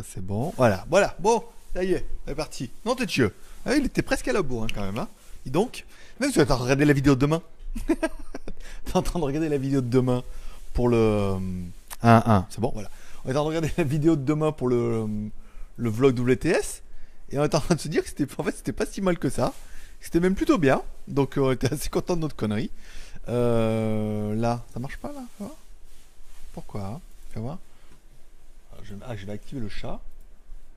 Ça c'est bon. Voilà, voilà. Bon, ça y est, c'est parti. Non, t'es chieux. Ah, il était presque à la bourre hein, quand même. Hein. Et donc, même si tu es en train de regarder la vidéo de demain. T'es en train de regarder la vidéo de demain pour le 1-1. C'est bon, voilà. On est en train de regarder la vidéo de demain pour le, le vlog WTS. Et on est en train de se dire que c'était en fait c'était pas si mal que ça. C'était même plutôt bien. Donc on était assez content de notre connerie. Euh, là, ça marche pas là Pourquoi? Fais voir. Ah, je, ah, je vais activer le chat.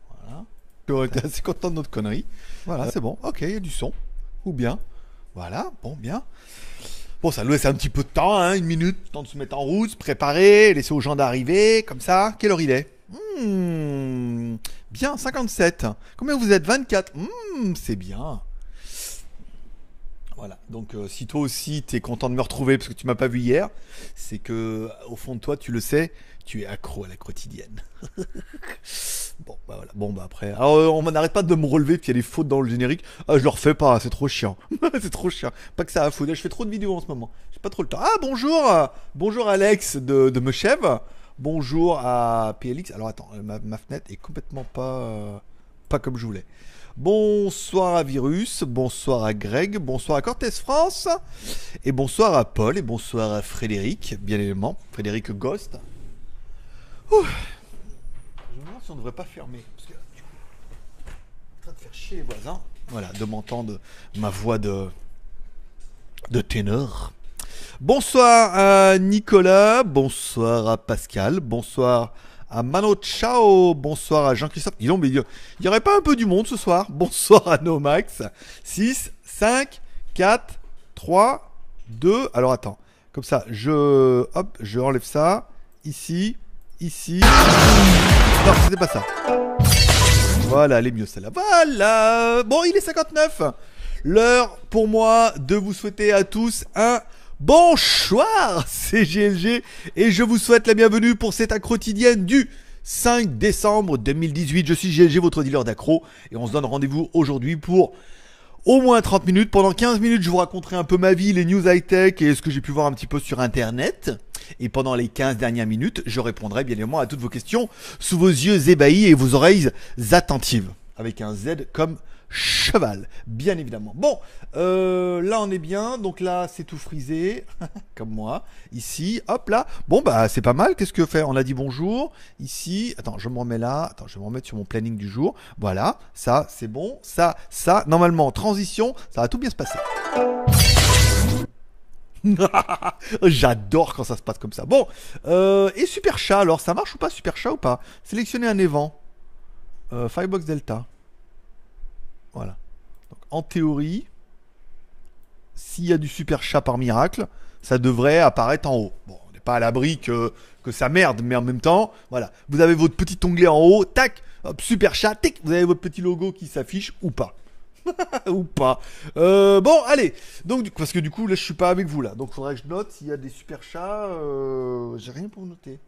Voilà. On était assez content de notre connerie. Voilà, c'est bon. Ok, il y a du son. Ou bien. Voilà, bon, bien. Bon, ça nous laisse un petit peu de temps, hein, une minute, temps de se mettre en route, se préparer, laisser aux gens d'arriver, comme ça. Quelle heure il est? Hmm, Bien, 57. Combien vous êtes? 24. Hmm, c'est bien. Voilà, donc euh, si toi aussi tu es content de me retrouver parce que tu m'as pas vu hier, c'est que au fond de toi tu le sais, tu es accro à la quotidienne. bon bah voilà, bon bah après, alors euh, on n'arrête pas de me relever puis il y a des fautes dans le générique. Ah je le refais pas, c'est trop chiant, c'est trop chiant. Pas que ça a foutre, je fais trop de vidéos en ce moment, j'ai pas trop le temps. Ah bonjour, euh, bonjour Alex de, de Mechève, bonjour à PLX. Alors attends, ma, ma fenêtre est complètement pas pas comme je voulais. Bonsoir à Virus, bonsoir à Greg, bonsoir à Cortez France, et bonsoir à Paul, et bonsoir à Frédéric, bien évidemment, Frédéric Ghost. Je me demande si on ne devrait pas fermer, parce que du coup, en train de faire chier les voisins, voilà, de m'entendre ma voix de, de ténor. Bonsoir à Nicolas, bonsoir à Pascal, bonsoir à Mano Ciao, bonsoir à Jean-Christophe. Mais il n'y aurait pas un peu du monde ce soir? Bonsoir à Nomax. 6, 5, 4, 3, 2. Alors attends, comme ça, je. Hop, je enlève ça. Ici, ici. Non, c'était pas ça. Voilà, elle est mieux celle-là. Voilà Bon, il est 59. L'heure pour moi de vous souhaiter à tous un Bonsoir, c'est GLG et je vous souhaite la bienvenue pour cette accro quotidienne du 5 décembre 2018. Je suis GLG, votre dealer d'accro et on se donne rendez-vous aujourd'hui pour au moins 30 minutes. Pendant 15 minutes, je vous raconterai un peu ma vie, les news high-tech et ce que j'ai pu voir un petit peu sur Internet. Et pendant les 15 dernières minutes, je répondrai bien évidemment à toutes vos questions sous vos yeux ébahis et vos oreilles attentives. Avec un Z comme cheval, bien évidemment. Bon, euh, là on est bien, donc là c'est tout frisé, comme moi. Ici, hop là. Bon bah c'est pas mal, qu'est-ce que faire On a dit bonjour. Ici, attends, je me remets là, attends, je vais me remettre sur mon planning du jour. Voilà, ça c'est bon, ça, ça, normalement, transition, ça va tout bien se passer. J'adore quand ça se passe comme ça. Bon, euh, et Super Chat, alors ça marche ou pas Super Chat ou pas? Sélectionner un évent. Euh, Firebox Delta. Voilà. Donc, en théorie, s'il y a du super chat par miracle, ça devrait apparaître en haut. Bon, on n'est pas à l'abri que, que ça merde, mais en même temps, voilà. Vous avez votre petit onglet en haut, tac, hop, super chat, tic, vous avez votre petit logo qui s'affiche ou pas. ou pas. Euh, bon, allez. Donc, parce que du coup, là, je suis pas avec vous là. Donc, faudrait que je note s'il y a des super chats. Euh, J'ai rien pour noter.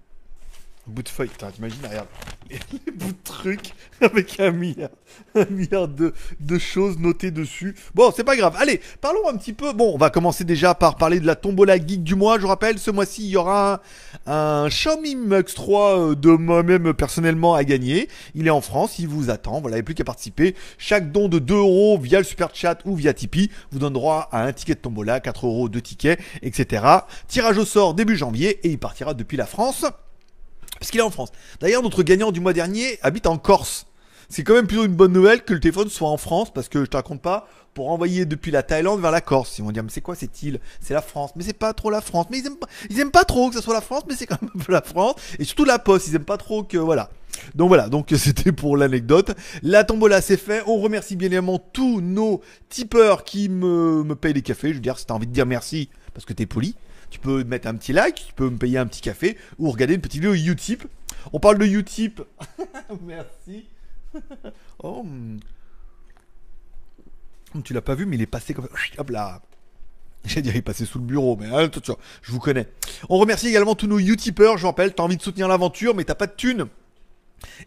Bout de feuille, putain, t'imagines, regarde, les, bouts de trucs avec un milliard, un milliard de, choses notées dessus. Bon, c'est pas grave. Allez, parlons un petit peu. Bon, on va commencer déjà par parler de la tombola geek du mois. Je vous rappelle, ce mois-ci, il y aura un, un Xiaomi Mux 3 euh, de moi-même personnellement à gagner. Il est en France, il vous attend. Voilà, il n'y a plus qu'à participer. Chaque don de 2 euros via le super chat ou via Tipeee vous donne droit à un ticket de tombola, 4 euros de tickets, etc. Tirage au sort début janvier et il partira depuis la France. Parce qu'il est en France. D'ailleurs, notre gagnant du mois dernier habite en Corse. C'est quand même plutôt une bonne nouvelle que le téléphone soit en France, parce que je te raconte pas, pour envoyer depuis la Thaïlande vers la Corse. Ils vont dire, mais c'est quoi cette île? C'est la France. Mais c'est pas trop la France. Mais ils aiment pas, ils aiment pas trop que ça soit la France, mais c'est quand même la France. Et surtout la poste, ils aiment pas trop que, voilà. Donc voilà, donc c'était pour l'anecdote. La tombola c'est fait. On remercie bien évidemment tous nos tipeurs qui me, me payent des cafés. Je veux dire, si t'as envie de dire merci, parce que t'es poli, tu peux mettre un petit like, tu peux me payer un petit café ou regarder une petite vidéo Utip. On parle de Utip. Merci. oh. Hmm. Tu l'as pas vu, mais il est passé comme Hop là. J'ai dit, il est passé sous le bureau, mais hein, je vous connais. On remercie également tous nos Utipeurs. Je vous rappelle, t'as envie de soutenir l'aventure, mais t'as pas de thunes.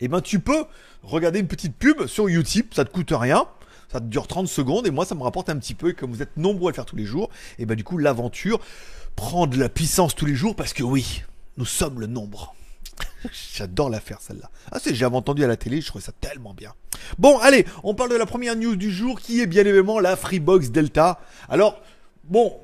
Eh ben, tu peux regarder une petite pub sur Utip, ça te coûte rien ça te dure 30 secondes et moi ça me rapporte un petit peu et comme vous êtes nombreux à le faire tous les jours, et ben du coup l'aventure prend de la puissance tous les jours parce que oui, nous sommes le nombre. J'adore la faire celle-là. Ah c'est j'avais entendu à la télé, je trouvais ça tellement bien. Bon allez, on parle de la première news du jour qui est bien évidemment la Freebox Delta. Alors bon,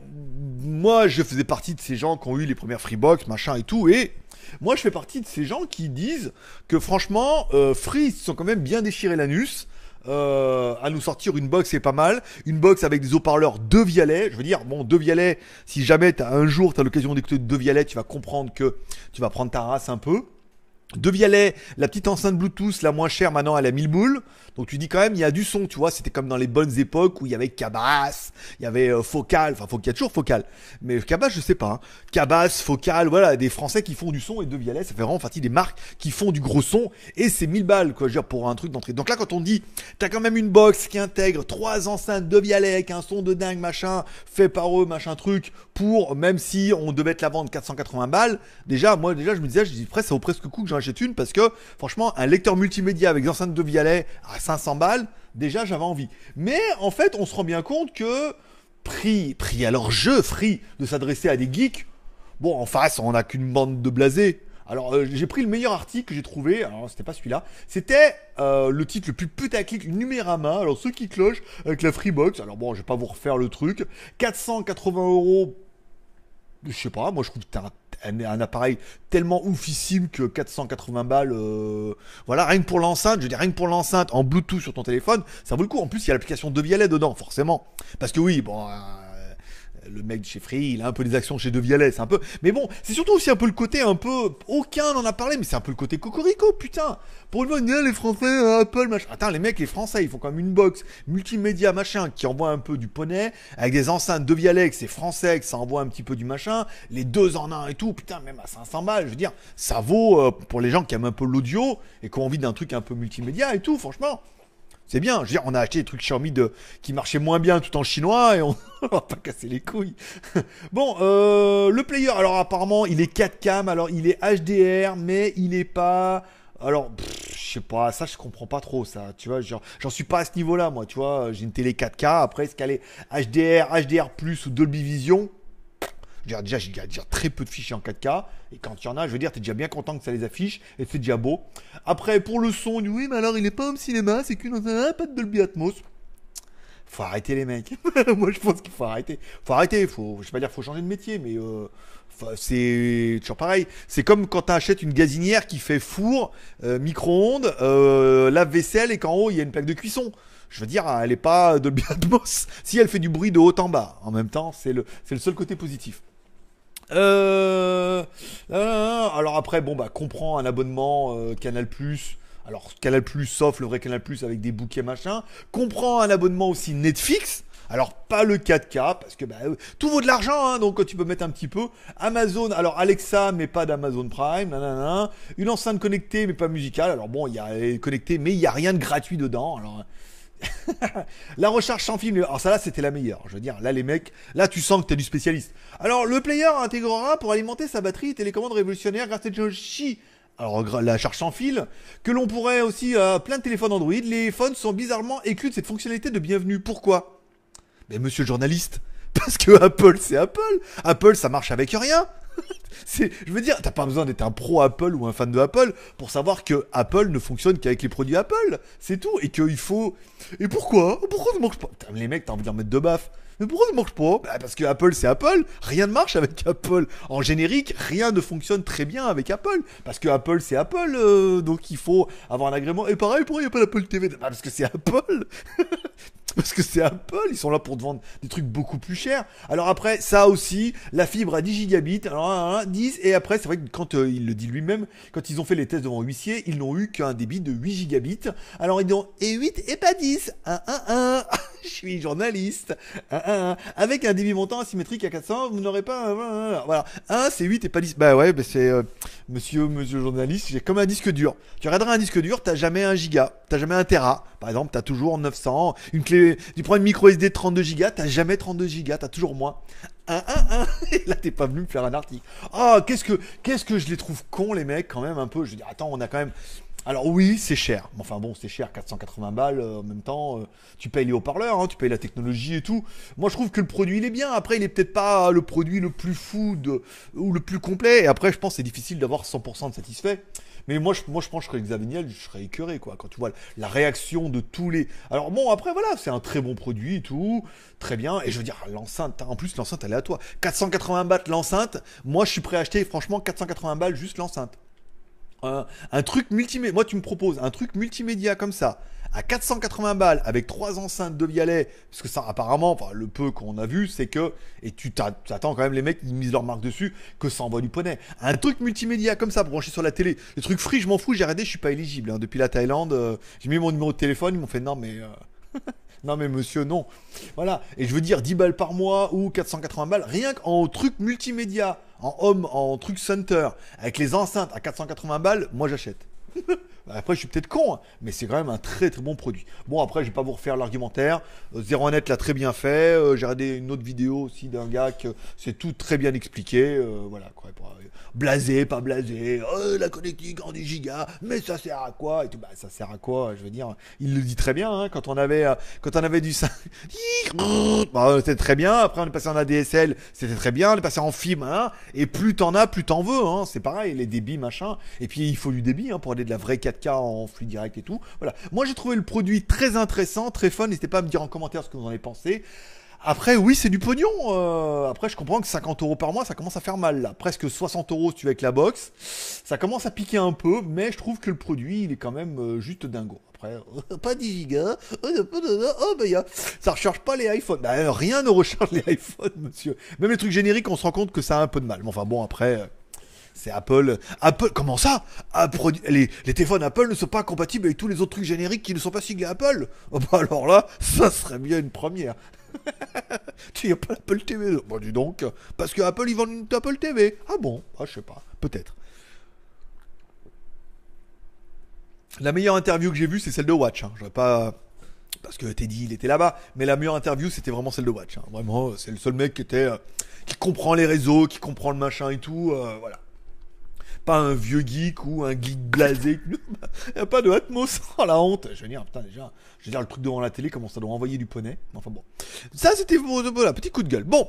moi je faisais partie de ces gens qui ont eu les premières Freebox, machin et tout, et moi je fais partie de ces gens qui disent que franchement, euh, Free sont quand même bien déchirés l'anus. Euh, à nous sortir une box c'est pas mal. Une box avec des haut-parleurs de Vialet je veux dire bon de Vialet si jamais as un jour tu as l'occasion d'écouter de Vialet tu vas comprendre que tu vas prendre ta race un peu de Vialet, la petite enceinte Bluetooth la moins chère maintenant elle a 1000 boules. Donc tu dis quand même il y a du son, tu vois, c'était comme dans les bonnes époques où il y avait Cabas, il y avait euh, Focal, enfin il y a toujours Focal. Mais Cabas je sais pas. Hein. Cabas, Focal, voilà, des Français qui font du son et De Vialet, ça fait vraiment partie des marques qui font du gros son et c'est 1000 balles quoi, je veux dire pour un truc d'entrée. Donc là quand on dit t'as quand même une box qui intègre trois enceintes De Vialet avec un son de dingue machin, fait par eux machin truc pour même si on devait te la vendre 480 balles, déjà moi déjà je me disais je dis presque ça vaut presque coup que achète une parce que franchement un lecteur multimédia avec des enceintes De Vialet à 500 balles, déjà j'avais envie. Mais en fait, on se rend bien compte que prix, prix alors jeu, free de s'adresser à des geeks. Bon, en face, on n'a qu'une bande de blasés. Alors euh, j'ai pris le meilleur article que j'ai trouvé, alors c'était pas celui-là, c'était euh, le titre le plus putaclic Numérama, alors ceux qui clochent avec la Freebox, alors bon je vais pas vous refaire le truc, 480 euros je sais pas, moi je trouve que un, appareil tellement oufissime que 480 balles, euh, voilà, rien que pour l'enceinte, je dire, rien que pour l'enceinte en Bluetooth sur ton téléphone, ça vaut le coup. En plus, il y a l'application de Vialet dedans, forcément. Parce que oui, bon, euh, le mec de chez Free, il a un peu des actions chez De Vialet, c'est un peu. Mais bon, c'est surtout aussi un peu le côté un peu. Aucun n'en a parlé, mais c'est un peu le côté cocorico, putain. Pour une fois, les Français, Apple, machin. Attends, les mecs, les Français, ils font quand même une box multimédia, machin, qui envoie un peu du poney, avec des enceintes De Vialet, c'est français, que ça envoie un petit peu du machin, les deux en un et tout, putain, même à 500 balles, je veux dire, ça vaut euh, pour les gens qui aiment un peu l'audio et qui ont envie d'un truc un peu multimédia et tout, franchement. C'est bien. Je veux dire, on a acheté des trucs Xiaomi de, qui marchaient moins bien tout en chinois et on, va pas casser les couilles. bon, euh, le player, alors apparemment, il est 4 cam, alors il est HDR, mais il est pas. Alors, je sais pas, ça je comprends pas trop ça, tu vois, j'en suis pas à ce niveau-là, moi, tu vois, j'ai une télé 4K, après, est-ce qu'elle est HDR, HDR+, ou Dolby Vision? Déjà, j'ai déjà très peu de fichiers en 4K. Et quand il y en a, je veux dire, t'es déjà bien content que ça les affiche. Et c'est déjà beau. Après, pour le son, oui, mais alors il est pas au cinéma, c'est qu'une pas de Dolby Atmos. Faut arrêter les mecs. Moi, je pense qu'il faut arrêter. Faut arrêter. Faut, je vais pas dire faut changer de métier, mais euh, c'est toujours pareil. C'est comme quand tu achètes une gazinière qui fait four, euh, micro-ondes, euh, lave-vaisselle et qu'en haut il y a une plaque de cuisson. Je veux dire, elle est pas Dolby Atmos. Si elle fait du bruit de haut en bas, en même temps, c'est le seul côté positif. Euh, euh, alors après, bon bah comprend un abonnement euh, Canal Plus. Alors Canal Plus, sauf le vrai Canal Plus avec des bouquets machin. Comprend un abonnement aussi Netflix. Alors pas le 4K parce que bah, tout vaut de l'argent, hein, donc tu peux mettre un petit peu. Amazon, alors Alexa mais pas d'Amazon Prime, nanana. une enceinte connectée mais pas musicale. Alors bon, il y a connecté mais il y a rien de gratuit dedans. Alors la recharge sans fil. Alors ça là c'était la meilleure. Je veux dire, là les mecs, là tu sens que t'es du spécialiste. Alors le player intégrera pour alimenter sa batterie télécommande révolutionnaire grâce à technologie. Alors la charge sans fil, que l'on pourrait aussi euh, plein de téléphones Android, les phones sont bizarrement exclus de cette fonctionnalité de bienvenue. Pourquoi? Mais monsieur le journaliste, parce que Apple c'est Apple. Apple ça marche avec rien. je veux dire, t'as pas besoin d'être un pro Apple ou un fan de Apple pour savoir que Apple ne fonctionne qu'avec les produits Apple. C'est tout. Et qu'il faut. Et pourquoi? Pourquoi ça marche pas? Les mecs, t'as envie d'en mettre de baffe. Mais pourquoi ça marche pas? Bah Parce que Apple c'est Apple, rien ne marche avec Apple. En générique, rien ne fonctionne très bien avec Apple. Parce que Apple c'est Apple, euh, donc il faut avoir un agrément. Et pareil, pourquoi il n'y a pas l'Apple TV bah Parce que c'est Apple Parce que c'est Apple, ils sont là pour te vendre des trucs beaucoup plus chers. Alors après, ça aussi, la fibre à 10 gigabits, alors 10, et après, c'est vrai que quand euh, il le dit lui-même, quand ils ont fait les tests devant huissier, ils n'ont eu qu'un débit de 8 gigabits. Alors ils ont et 8 et pas 10. 1, 1, 1. Je suis journaliste. 1, 1, 1. Avec un débit montant asymétrique à 400, vous n'aurez pas. Voilà. 1, c'est 8 et pas 10. Bah ouais, bah c'est euh, monsieur, monsieur journaliste, j'ai comme un disque dur. Tu regarderas un disque dur, t'as jamais un giga, t'as jamais un Tera. Par exemple, t'as toujours 900, une clé, tu prends une micro SD de 32 Go, t'as jamais 32 Go, t'as toujours moins. 1, 1, 1, et là t'es pas venu me faire un article. Oh, qu'est-ce que, qu'est-ce que je les trouve cons les mecs quand même un peu. Je veux dire, attends, on a quand même, Alors oui, c'est cher. Enfin bon, c'est cher, 480 balles euh, en même temps. euh, tu payes les haut-parleurs, hein, tu payes la technologie et tout. Moi, je trouve que le produit, il est bien. Après, il est peut-être pas le produit le plus fou de- ou le plus complet. Et après, je pense c'est difficile d'avoir 100% de satisfait. Mais moi, je, moi, je pense que je serais Xavier je serais écœuré, quoi. Quand tu vois la réaction de tous les. Alors bon, après, voilà, c'est un très bon produit et tout. Très bien. Et je veux dire, l'enceinte, en plus, l'enceinte, elle est à toi. 480 bahts l'enceinte. Moi, je suis prêt à acheter, franchement, 480 balles juste l'enceinte un, truc multimédia. Moi, tu me proposes un truc multimédia comme ça, à 480 balles, avec trois enceintes de Vialet, parce que ça, apparemment, enfin, le peu qu'on a vu, c'est que, et tu t'a- t'attends quand même les mecs, ils misent leur marque dessus, que ça envoie du poney. Un truc multimédia comme ça, branché sur la télé. Les trucs free, je m'en fous, j'ai arrêté, je suis pas éligible. hein. Depuis la Thaïlande, euh, j'ai mis mon numéro de téléphone, ils m'ont fait non, mais. euh, Non mais monsieur, non. Voilà. Et je veux dire 10 balles par mois ou 480 balles, rien qu'en truc multimédia, en home, en truc center, avec les enceintes à 480 balles, moi j'achète. Après, je suis peut-être con, hein, mais c'est quand même un très très bon produit. Bon, après, je vais pas vous refaire l'argumentaire. Euh, Zero Net l'a très bien fait. Euh, J'ai regardé une autre vidéo aussi d'un gars que c'est tout très bien expliqué. Euh, voilà, quoi. Blasé, pas blasé. Oh, la connectique en 10 gigas, mais ça sert à quoi Et tout, bah, ça sert à quoi Je veux dire, il le dit très bien. hein, quand on avait, euh, quand on avait du 5, bah, c'était très bien. Après, on est passé en ADSL, c'était très bien. On est passé en fibre, hein, et plus t'en as, plus t'en veux. Hein, c'est pareil, les débits, machin. Et puis, il faut du débit hein, pour aller de la vraie 4K en flux direct et tout. Voilà. Moi, j'ai trouvé le produit très intéressant, très fun. N'hésitez pas à me dire en commentaire ce que vous en avez pensé. Après, oui, c'est du pognon. euh, après, je comprends que 50 euros par mois, ça commence à faire mal là. Presque 60 euros si tu veux avec la box. Ça commence à piquer un peu, mais je trouve que le produit, il est quand même euh, juste dingo. Après, pas 10 gigas. Oh, oh, bah, ça recharge pas les iPhones. Bah, euh, rien ne recharge les iPhones, monsieur. Même les trucs génériques, on se rend compte que ça a un peu de mal. Mais enfin bon, après. euh, c'est Apple. Apple, comment ça? Ah, les téléphones Apple ne sont pas compatibles avec tous les autres trucs génériques qui ne sont pas siglés Apple. Oh, bah alors là, ça serait bien une première. tu n'as pas l'Apple TV Bon, dis donc. Parce que Apple, ils vendent une Apple TV. Ah bon? Ah, je sais pas. Peut-être. La meilleure interview que j'ai vue, c'est celle de Watch. Hein. J'aurais pas. Parce que Teddy, il était là-bas. Mais la meilleure interview, c'était vraiment celle de Watch. hein. Vraiment, c'est le seul mec qui était. euh, qui comprend les réseaux, qui comprend le machin et tout. euh, voilà. Pas un vieux geek ou un geek blasé. Il a pas de Atmos. Oh la honte. Je veux dire, putain, déjà. Je veux dire, le truc devant la télé, comment ça doit envoyer du poney. Enfin bon. Ça, c'était voilà, petit coup de gueule. Bon.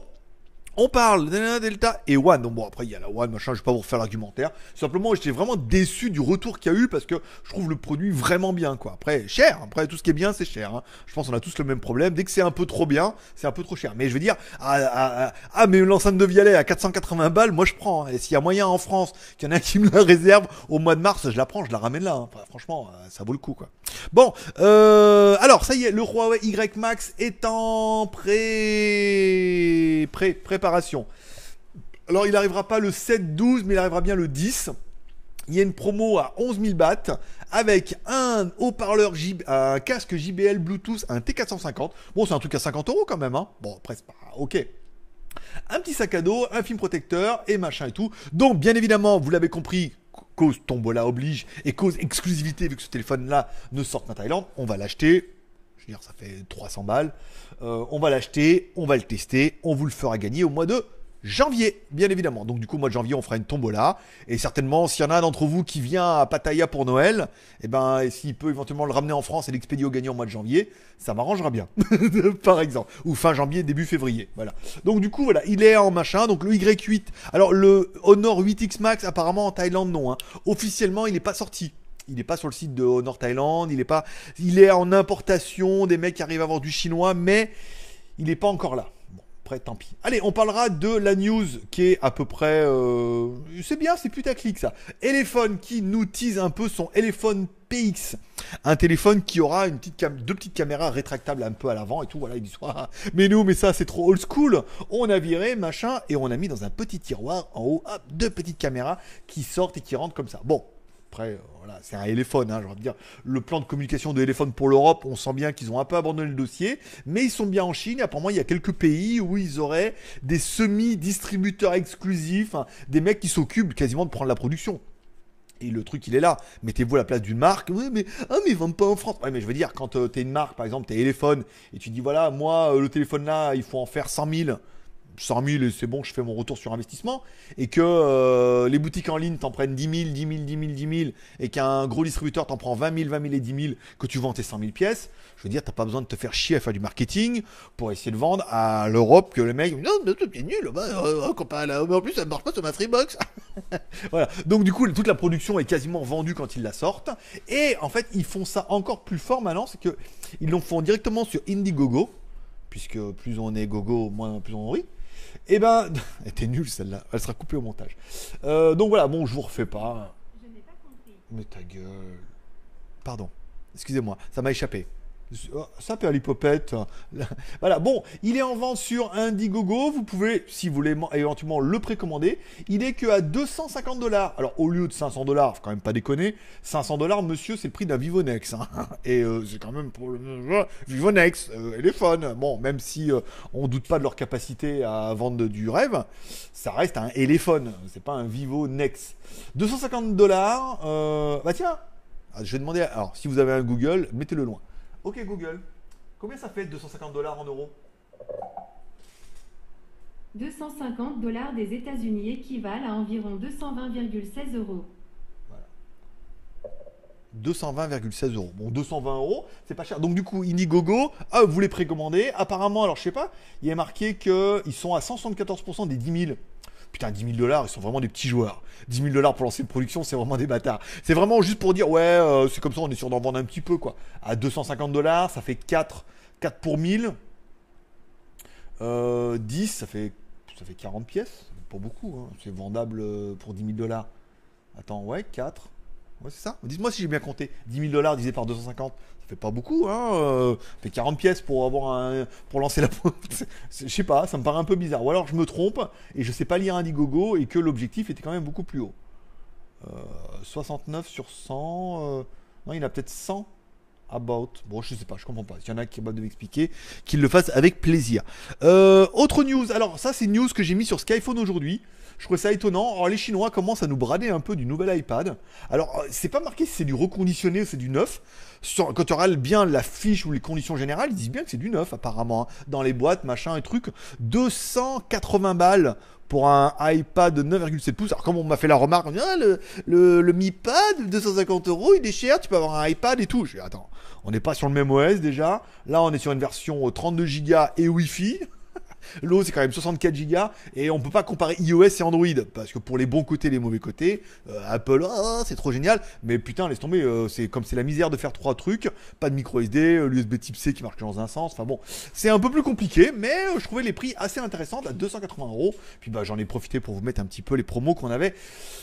On parle de Delta et One. Donc bon, après, il y a la One, machin, je vais pas vous refaire l'argumentaire. Simplement, j'étais vraiment déçu du retour qu'il y a eu parce que je trouve le produit vraiment bien, quoi. Après, cher. Après, tout ce qui est bien, c'est cher. hein. Je pense qu'on a tous le même problème. Dès que c'est un peu trop bien, c'est un peu trop cher. Mais je veux dire, ah, ah, ah, mais l'enceinte de Vialet à 480 balles, moi je prends. hein. Et s'il y a moyen en France qu'il y en a qui me la réserve au mois de mars, je la prends, je la ramène là. hein. Franchement, euh, ça vaut le coup, quoi. Bon, euh, alors ça y est, le Huawei Y Max est en pré... pré... Alors il arrivera pas le 7-12, mais il arrivera bien le 10. Il y a une promo à 11 000 bahts avec un haut-parleur, un casque JBL Bluetooth, un T450. Bon, c'est un truc à 50 euros quand même. Hein. Bon, c'est pas... Ok. Un petit sac à dos, un film protecteur et machin et tout. Donc, bien évidemment, vous l'avez compris, cause tombola oblige et cause exclusivité, vu que ce téléphone-là ne sort qu'en Thaïlande, on va l'acheter. Je veux dire, ça fait 300 balles. Euh, on va l'acheter, on va le tester, on vous le fera gagner au mois de janvier, bien évidemment. Donc du coup, au mois de janvier, on fera une tombola. Et certainement, s'il y en a d'entre vous qui vient à Pattaya pour Noël, et ben, s'il peut éventuellement le ramener en France et l'expédier au gagnant au mois de janvier, ça m'arrangera bien. Par exemple. Ou fin janvier, début février. Voilà. Donc du coup, voilà, il est en machin. Donc le Y8. Alors le Honor 8X Max, apparemment en Thaïlande, non. hein. Officiellement, il n'est pas sorti. Il n'est pas sur le site de Honor Thaïlande, il est pas, il est en importation, des mecs qui arrivent à avoir du chinois, mais il n'est pas encore là. Bon, après, tant pis. Allez, on parlera de la news qui est à peu près, euh, c'est bien, c'est putaclic ça. Elephone qui nous tease un peu son Elephone PX, un téléphone qui aura une petite cam- deux petites caméras rétractables un peu à l'avant et tout. Voilà, ils disent ah, mais nous, mais ça c'est trop old school. On a viré machin et on a mis dans un petit tiroir en haut, deux petites caméras qui sortent et qui rentrent comme ça. Bon, après, euh, voilà, c'est un téléphone, hein, envie de dire. Le plan de communication de téléphone pour l'Europe, on sent bien qu'ils ont un peu abandonné le dossier, mais ils sont bien en Chine. Apparemment, il y a quelques pays où ils auraient des semi-distributeurs exclusifs, hein, des mecs qui s'occupent quasiment de prendre la production. Et le truc, il est là. Mettez-vous à la place d'une marque. Ouais, mais, ah, mais ils vendent pas en France. Mais je veux dire, quand tu t'es une marque, par exemple, t'es téléphone, et tu dis, voilà, moi, euh, le téléphone là, il faut en faire 100 000. 100 000 et c'est bon, je fais mon retour sur investissement, et que euh, les boutiques en ligne t'en prennent 10 000, 10 000, 10 000, 10 000, et qu'un gros distributeur t'en prend 20 000, 20 000 et 10 000, que tu vends tes 100 000 pièces, je veux dire, t'as pas besoin de te faire chier à faire du marketing pour essayer de vendre à l'Europe que le mec, non, mais c'est nul, bah, euh, mais en plus ça marche pas sur ma Freebox. voilà. Donc du coup, toute la production est quasiment vendue quand ils la sortent, et en fait, ils font ça encore plus fort maintenant, c'est que ils l'ont font directement sur Indiegogo, puisque plus on est gogo, moins plus on rit. Et eh ben, elle était nulle celle-là, elle sera coupée au montage. Euh, donc voilà, bon, je vous refais pas. Je n'ai pas compris. Mais ta gueule. Pardon, excusez-moi, ça m'a échappé. Ça peut l'hypopète. Voilà, bon, il est en vente sur Indiegogo. Vous pouvez, si vous voulez éventuellement le précommander. Il est que à 250 dollars. Alors, au lieu de 500 dollars, faut quand même pas déconner. 500 dollars, monsieur, c'est le prix d'un Vivonex. Hein. Et euh, c'est quand même pour le Vivonex, euh, Bon, même si euh, on doute pas de leur capacité à vendre du rêve, ça reste un téléphone. C'est pas un Vivonex. 250 dollars. Euh, bah tiens, je vais demander. Alors, si vous avez un Google, mettez-le loin. Ok Google, combien ça fait 250 dollars en euros? 250 dollars des États-Unis équivalent à environ 220,16 euros. Voilà. 220,16 euros. Bon, 220 euros, c'est pas cher. Donc du coup, Indiegogo, ah, vous les précommandez. Apparemment, alors je sais pas, il est marqué qu'ils sont à 174% des 10 000 putain, 10 000 dollars, ils sont vraiment des petits joueurs. 10 000 dollars pour lancer une production, c'est vraiment des bâtards. C'est vraiment juste pour dire, ouais, euh, c'est comme ça, on est sûr d'en vendre un petit peu, quoi. À 250 dollars, ça fait 4, 4 pour 1000. Euh, 10, ça fait, ça fait 40 pièces. Pas beaucoup, hein. c'est vendable euh, pour 10 000 dollars. Attends, ouais, 4. Ouais, c'est ça. Dites-moi si j'ai bien compté. 10 000 dollars divisé par 250, ça fait pas beaucoup, hein. Euh, ça fait 40 pièces pour avoir un, pour lancer la. je sais pas, ça me paraît un peu bizarre. Ou alors je me trompe et je sais pas lire Indiegogo et que l'objectif était quand même beaucoup plus haut. 69 euh, sur 100. Euh, non, il y en a peut-être 100 about. Bon, je sais pas, je comprends pas. S'il y en a qui va de m'expliquer, qu'il le fasse avec plaisir. autre news. Alors, ça, c'est une news que j'ai mis sur Skyphone aujourd'hui. Je trouve ça étonnant. Alors les Chinois commencent à nous brader un peu du nouvel iPad. Alors euh, c'est pas marqué si c'est du reconditionné ou c'est du neuf. Quand tu regardes bien la fiche ou les conditions générales, ils disent bien que c'est du neuf apparemment. Hein. Dans les boîtes, machin et trucs. 280 balles pour un iPad de 9,7 pouces. Alors comme on m'a fait la remarque, on dit, ah, le, le, le Mi Pad, 250 euros, il est cher, tu peux avoir un iPad et tout. Je dis, attends, on n'est pas sur le même OS déjà. Là, on est sur une version 32 Go et Wi-Fi. L'eau, c'est quand même 64 Go et on peut pas comparer iOS et Android parce que pour les bons côtés, les mauvais côtés, euh, Apple, oh, c'est trop génial, mais putain, laisse tomber, euh, c'est comme c'est la misère de faire trois trucs, pas de micro SD, euh, l'USB Type C qui marche dans un sens. Enfin bon, c'est un peu plus compliqué, mais je trouvais les prix assez intéressants à 280 euros. Puis bah j'en ai profité pour vous mettre un petit peu les promos qu'on avait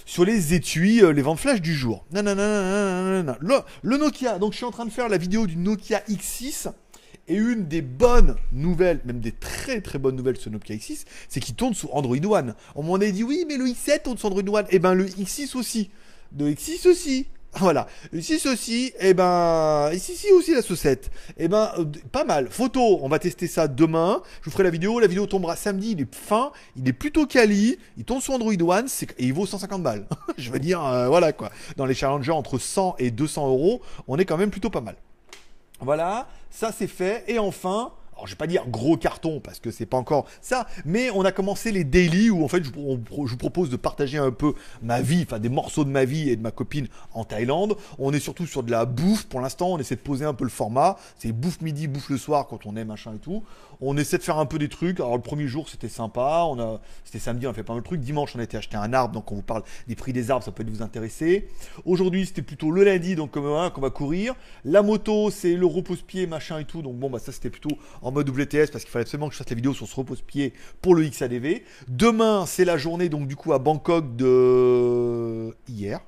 sur les étuis, les ventes flash du jour. Le, le Nokia. Donc je suis en train de faire la vidéo du Nokia X6. Et une des bonnes nouvelles, même des très très bonnes nouvelles sur Nokia X6, c'est qu'il tourne sous Android One. On m'en a dit oui, mais le X7 tourne sous Android One. Et eh ben le X6 aussi. Le X6 aussi. Voilà. Le X6 aussi, et eh ben, ici aussi la saucette. Et eh ben, euh, pas mal. Photo, on va tester ça demain. Je vous ferai la vidéo. La vidéo tombera samedi. Il est fin. Il est plutôt quali. Il tourne sur Android One. Et il vaut 150 balles. Je veux dire, euh, voilà quoi. Dans les challengers entre 100 et 200 euros, on est quand même plutôt pas mal. Voilà, ça c'est fait. Et enfin, alors je vais pas dire gros carton parce que c'est pas encore ça, mais on a commencé les daily où en fait je, vous propose de partager un peu ma vie, enfin des morceaux de ma vie et de ma copine en Thaïlande. On est surtout sur de la bouffe pour l'instant, on essaie de poser un peu le format. C'est bouffe midi, bouffe le soir quand on est machin et tout. On essaie de faire un peu des trucs. Alors le premier jour c'était sympa, on a c'était samedi, on a fait pas mal de trucs. Dimanche on a été acheter un arbre, donc on vous parle des prix des arbres, ça peut vous intéresser. Aujourd'hui c'était plutôt le lundi, donc comme un qu'on va courir. La moto c'est le repose-pied machin et tout, donc bon bah ça c'était plutôt en mode WTS parce qu'il fallait absolument que je fasse la vidéo sur ce repose-pied pour le XADV. Demain c'est la journée donc du coup à Bangkok de hier.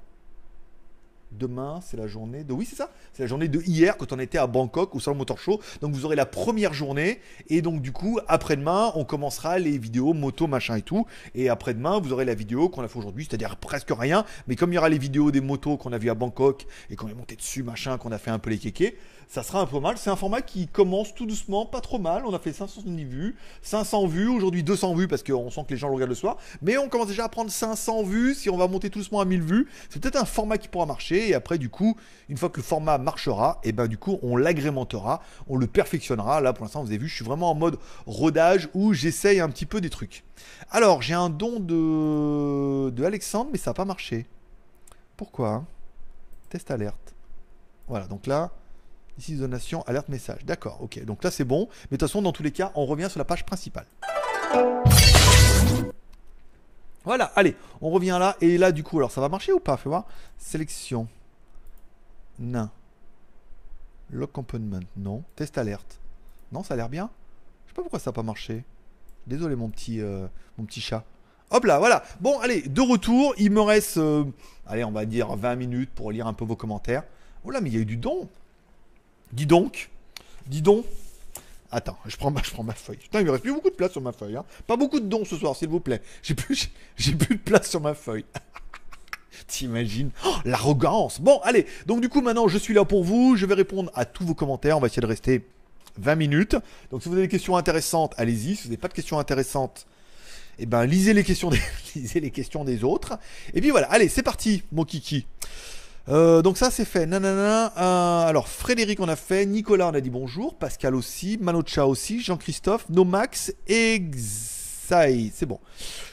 Demain, c'est la journée de. Oui, c'est ça. C'est la journée de hier quand on était à Bangkok au Salon Motor Show. Donc vous aurez la première journée. Et donc du coup, après-demain, on commencera les vidéos moto, machin et tout. Et après-demain, vous aurez la vidéo qu'on a fait aujourd'hui, c'est-à-dire presque rien. Mais comme il y aura les vidéos des motos qu'on a vues à Bangkok et qu'on est monté dessus, machin, qu'on a fait un peu les kékés, ça sera un peu mal. C'est un format qui commence tout doucement, pas trop mal. On a fait 570 vues, 500 vues, aujourd'hui 200 vues parce qu'on sent que les gens le regardent le soir. Mais on commence déjà à prendre 500 vues. Si on va monter tout doucement à 1000 vues, c'est peut-être un format qui pourra marcher. Et après du coup, une fois que le format marchera, et ben du coup on l'agrémentera, on le perfectionnera. Là pour l'instant vous avez vu, je suis vraiment en mode rodage où j'essaye un petit peu des trucs. Alors j'ai un don de, de Alexandre mais ça n'a pas marché. Pourquoi hein? Test alerte. Voilà donc là, ici donation, alerte message. D'accord, ok. Donc là c'est bon. Mais de toute façon dans tous les cas on revient sur la page principale. Voilà, allez, on revient là. Et là, du coup, alors ça va marcher ou pas Fais voir. Sélection. Non. Lock component. Non. Test alerte. Non, ça a l'air bien. Je sais pas pourquoi ça n'a pas marché. Désolé, mon petit, euh, mon petit chat. Hop là, voilà. Bon, allez, de retour. Il me reste, euh, allez, on va dire 20 minutes pour lire un peu vos commentaires. Oh là, mais il y a eu du don. Dis donc. Dis donc. Attends, je prends ma, feuille. Putain, il me reste plus beaucoup de place sur ma feuille. Hein. Pas beaucoup de dons ce soir, s'il vous plaît. J'ai plus, j'ai plus de place sur ma feuille. T'imagines? Oh, L'arrogance Bon, allez, donc du coup, maintenant, je suis là pour vous. Je vais répondre à tous vos commentaires. On va essayer de rester 20 minutes. Donc, si vous avez des questions intéressantes, allez-y. Si vous n'avez pas de questions intéressantes, eh ben, lisez les questions des, lisez les questions des autres. Et puis voilà, allez, c'est parti, mon kiki. Euh, donc ça c'est fait. Nanana. Euh, alors Frédéric on a fait, Nicolas on a dit bonjour, Pascal aussi, Manocha aussi, Jean-Christophe, Nomax, Exai. C'est bon.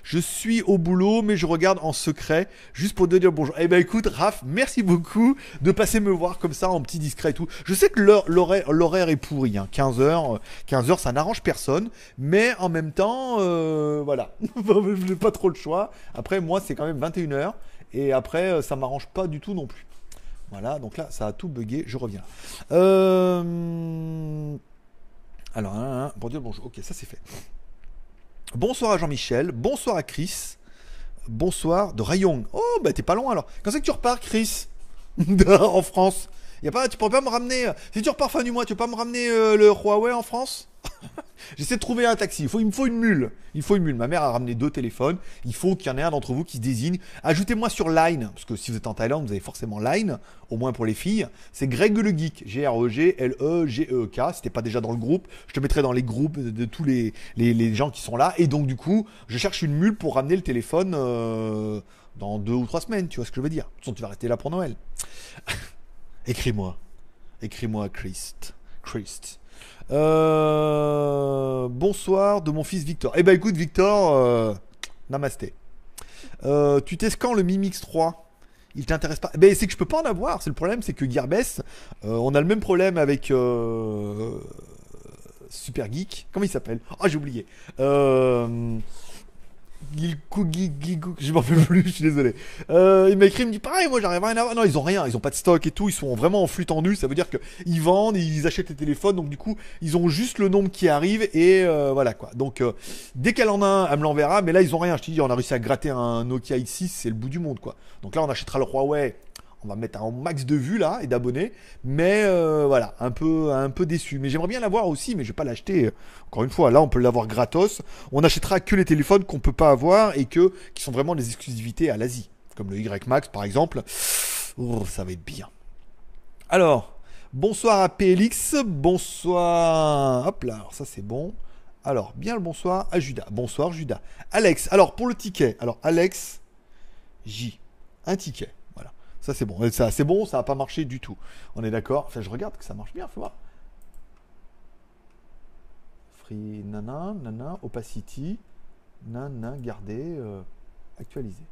Je suis au boulot mais je regarde en secret juste pour te dire bonjour. Eh ben écoute Raph, merci beaucoup de passer me voir comme ça en petit discret et tout. Je sais que l'horaire est pourri, hein. 15h, 15h ça n'arrange personne, mais en même temps, euh, voilà, je n'ai pas trop le choix. Après moi c'est quand même 21h. Et après, euh, ça m'arrange pas du tout non plus. Voilà, donc là, ça a tout bugué. Je reviens. Euh... Alors, dire bonjour. Ok, ça c'est fait. Bonsoir à Jean-Michel. Bonsoir à Chris. Bonsoir de Rayong. Oh, bah t'es pas loin alors. Quand c'est que tu repars, Chris En France? Y a pas, Tu pourrais pas me ramener. Euh, si tu repars fin du mois, tu peux pas me ramener le Huawei en France? J'essaie de trouver un taxi. Il, faut, il me faut une mule. Il faut une mule. Ma mère a ramené deux téléphones. Il faut qu'il y en ait un d'entre vous qui se désigne. Ajoutez-moi sur Line, parce que si vous êtes en Thaïlande, vous avez forcément Line, au moins pour les filles. C'est Greg le Geek. G-R-E-G-L-E-G-E-K. Si t'es pas déjà dans le groupe, je te mettrai dans les groupes de, tous les, les, gens qui sont là. Et donc, du coup, je cherche une mule pour ramener le téléphone euh, dans deux ou trois semaines. Tu vois ce que je veux dire? De toute façon, tu vas rester là pour Noël. Écris-moi. Écris-moi, Christ. Christ. Euh, bonsoir de mon fils Victor. Eh ben écoute Victor, euh, namasté. Euh, tu testes quand le Mi Mix 3 il t'intéresse pas? Eh Ben c'est que je peux pas en avoir. C'est le problème, c'est que Gearbest, on a le même problème avec Super Geek. Comment il s'appelle? Ah j'ai oublié. Je m'en fais plus, je suis désolé. Euh, il m'a écrit, il me dit pareil, moi j'arrive rien à avoir. Non, ils ont rien, ils ont pas de stock et tout, ils sont vraiment en flux tendu. Ça veut dire qu'ils vendent, ils achètent les téléphones, donc du coup, ils ont juste le nombre qui arrive et euh, voilà quoi. Donc euh, dès qu'elle en a un, elle me l'enverra, mais là ils ont rien. Je te dis, on a réussi à gratter un Nokia X6, c'est le bout du monde quoi. Donc là, on achètera le Huawei on va mettre un max de vues là et d'abonnés. Mais euh, voilà, un peu, un peu déçu. Mais j'aimerais bien l'avoir aussi, mais je vais pas l'acheter. Encore une fois, là on peut l'avoir gratos. On n'achètera que les téléphones qu'on peut pas avoir et que qui sont vraiment des exclusivités à l'Asie, comme le Y Max par exemple. Ça va être bien. Alors, bonsoir à PLX, bonsoir. Hop là, alors ça c'est bon. Alors, bien le bonsoir à Judas. Bonsoir Judas. Alex, alors pour le ticket, alors Alex J, un ticket. Ça, c'est bon. Ça, c'est bon, ça n'a pas marché du tout. On est d'accord Enfin, je regarde que ça marche bien, faut voir. Free, nana, nana, opacity, nana, garder, euh, actualiser.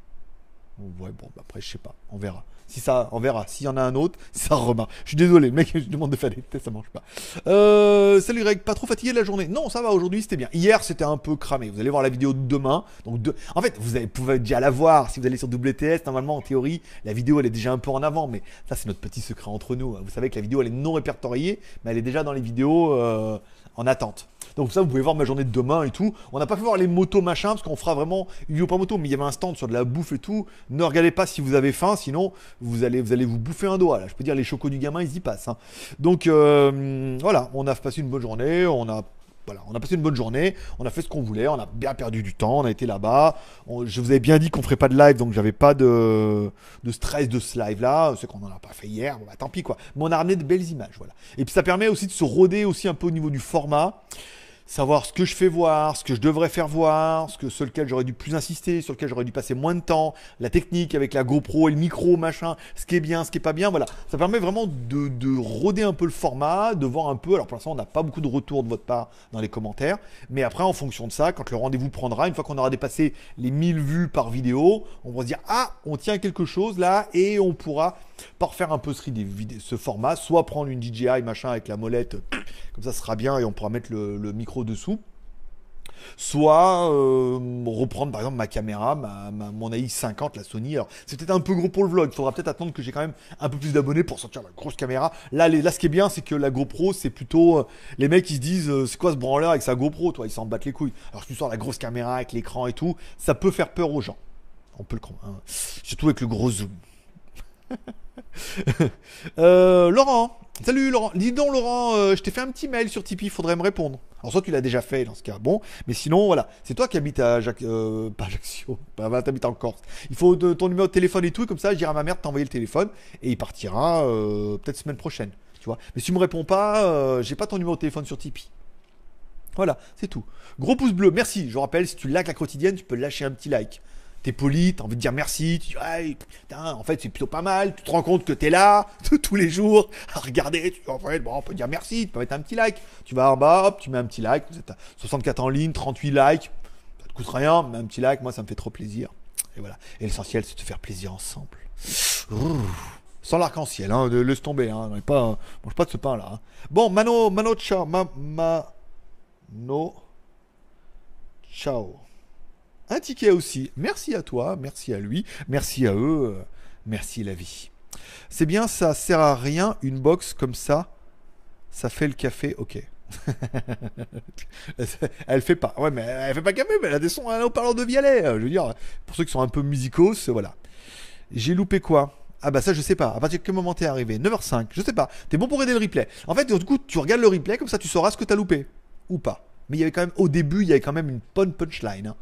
Ouais, bon, bah, après, je sais pas. On verra. Si ça, on verra. S'il y en a un autre, ça remarque. Je suis désolé, le mec, je demande de faire des tests, ça marche pas. Euh, salut Greg, pas trop fatigué de la journée Non, ça va, aujourd'hui c'était bien. Hier, c'était un peu cramé. Vous allez voir la vidéo de demain. Donc, en fait, vous pouvez déjà la voir. Si vous allez sur WTS, normalement, en théorie, la vidéo, elle est déjà un peu en avant. Mais ça, c'est notre petit secret entre nous. Vous savez que la vidéo, elle est non répertoriée, mais elle est déjà dans les vidéos euh, en attente. Donc ça, vous pouvez voir ma journée de demain et tout. On n'a pas pu voir les motos machin parce qu'on fera vraiment vidéo pas moto, mais il y avait un stand sur de la bouffe et tout. Ne regardez pas si vous avez faim, sinon vous allez vous allez vous bouffer un doigt. Je peux dire les chocos du gamin, ils y passent. Hein. Donc euh, voilà, on a passé une bonne journée, on a voilà, on a passé une bonne journée, on a fait ce qu'on voulait, on a bien perdu du temps, on a été là-bas. je vous avais bien dit qu'on ferait pas de live, donc j'avais pas de, de, stress de ce live-là. C'est qu'on en a pas fait hier, bon, bah, tant pis quoi. Mais on a ramené de belles images, voilà. Et puis ça permet aussi de se roder aussi un peu au niveau du format savoir ce que je fais voir, ce que je devrais faire voir, ce que sur lequel j'aurais dû plus insister, sur lequel j'aurais dû passer moins de temps, la technique avec la GoPro et le micro, machin, ce qui est bien, ce qui est pas bien, voilà. Ça permet vraiment de, de rôder un peu le format, de voir un peu. Alors pour l'instant, on n'a pas beaucoup de retours de votre part dans les commentaires, mais après, en fonction de ça, quand le rendez-vous prendra, une fois qu'on aura dépassé les 1000 vues par vidéo, on va se dire ah, on tient quelque chose là et on pourra par faire un peu ce, ce format, soit prendre une DJI machin avec la molette, comme ça, sera bien et on pourra mettre le micro dessous soit euh, reprendre par exemple ma caméra, ma, mon AI50, la Sony. Alors c'est peut-être un peu gros pour le vlog, il faudra peut-être attendre que j'ai quand même un peu plus d'abonnés pour sortir la grosse caméra. Là, les, là ce qui est bien, c'est que la GoPro, c'est plutôt euh, les mecs qui se disent euh, c'est quoi ce branleur avec sa GoPro, toi, ils s'en battent les couilles. Alors si tu sors la grosse caméra avec l'écran et tout, ça peut faire peur aux gens. On peut le croire, hein. surtout avec le gros zoom. Laurent, Salut Laurent. Dis donc Laurent, euh, je t'ai fait un petit mail sur Tipeee, il faudrait me répondre. Alors soit tu l'as déjà fait dans ce cas, bon, mais sinon voilà, c'est toi qui habites à euh, pas Ajaccio, pas t'habites en Corse. Il faut ton numéro de téléphone et tout, comme ça je dirai à ma mère de t'envoyer le téléphone et il partira euh, peut-être semaine prochaine, tu vois. Mais si tu me réponds pas, j'ai pas ton numéro de téléphone sur Tipeee. Voilà, c'est tout. Gros pouce bleu, merci. Je rappelle, si tu likes la quotidienne, tu peux lâcher un petit like t'es poli, t'as envie de dire merci, tu dis ouais, putain, en fait c'est plutôt pas mal, tu te rends compte que t'es là tous les jours à regarder, tu dis en fait bon on peut dire merci, tu peux mettre un petit like, tu vas en bas, hop, tu mets un petit like, 64 en ligne, 38 likes, ça te coûte rien, mais un petit like, moi ça me fait trop plaisir. Et voilà. Et l'essentiel c'est de faire plaisir ensemble. Sans l'arc-en-ciel, hein, laisse tomber, hein, pas, mange pas de ce pain là. Hein. Bon, Mano, Mano, ciao, ma, ciao. Un ticket aussi. Merci à toi, merci à lui, merci à eux, euh, merci la vie. C'est bien, ça sert à rien une box comme ça. Ça fait le café, ok. elle fait pas, ouais, mais elle fait pas café, mais elle a des sons en parlant de Vialet. Je veux dire, pour ceux qui sont un peu musicos, voilà. J'ai loupé quoi? Ah bah ça je sais pas. À partir de quel moment t'es arrivé? 9h05, je sais pas. T'es bon pour aider le replay. En fait, du coup, tu regardes le replay comme ça, tu sauras ce que t'as loupé ou pas. Mais il y avait quand même au début, il y avait quand même une bonne punchline. Hein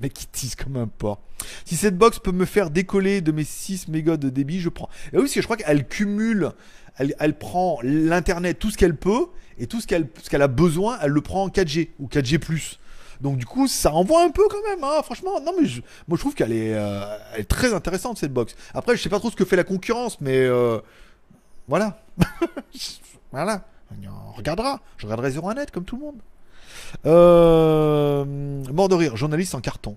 mec qui tisse comme un porc. Si cette box peut me faire décoller de mes 6 mégas de débit, je prends. Et oui, parce que je crois qu'elle cumule, elle, prend l'internet, tout ce qu'elle peut, et tout ce qu'elle a besoin, elle le prend en 4G ou 4G. Donc du coup, ça envoie un peu quand même, hein, franchement. Non mais moi je trouve qu'elle est, euh, est très intéressante cette box. Après, je sais pas trop ce que fait la concurrence, mais euh, voilà, voilà. On regardera. Je regarderai 01net comme tout le monde. Euh, mort de rire, journaliste en carton.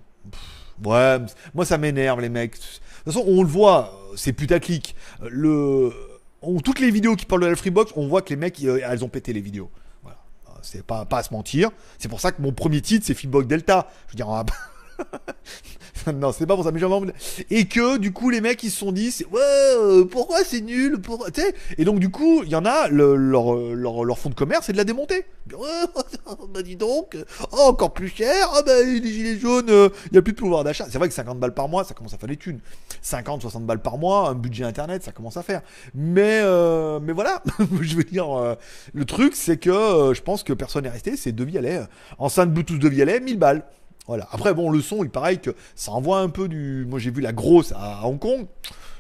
ouais, moi ça m'énerve les mecs. De toute façon, on le voit, c'est putaclic. Le, toutes les vidéos qui parlent de la Freebox, on voit que les mecs, euh, elles ont pété les vidéos. Voilà. C'est pas, à se mentir. C'est pour ça que mon premier titre, c'est Freebox Delta. Je veux dire, non, c'est pas pour ça, mais j'en Et que, du coup, les mecs, ils se sont dit, ouais, pourquoi c'est nul pour... Et donc, du coup, il y en a, leur, leur, fond de commerce, c'est de la démonter. bah, dis donc, oh, encore plus cher, ah, bah, les gilets jaunes, il euh, n'y a plus de pouvoir d'achat. C'est vrai que 50 balles par mois, ça commence à faire des thunes. 50, 60 balles par mois, un budget internet, ça commence à faire. Mais, euh, mais voilà, je veux dire, euh, le truc, c'est que je pense que personne n'est resté, c'est De Vialet. Enceinte Bluetooth De Vialet, 1000 balles. Voilà. Après, bon, le son, il paraît que ça envoie un peu du. Moi, j'ai vu la grosse à Hong Kong.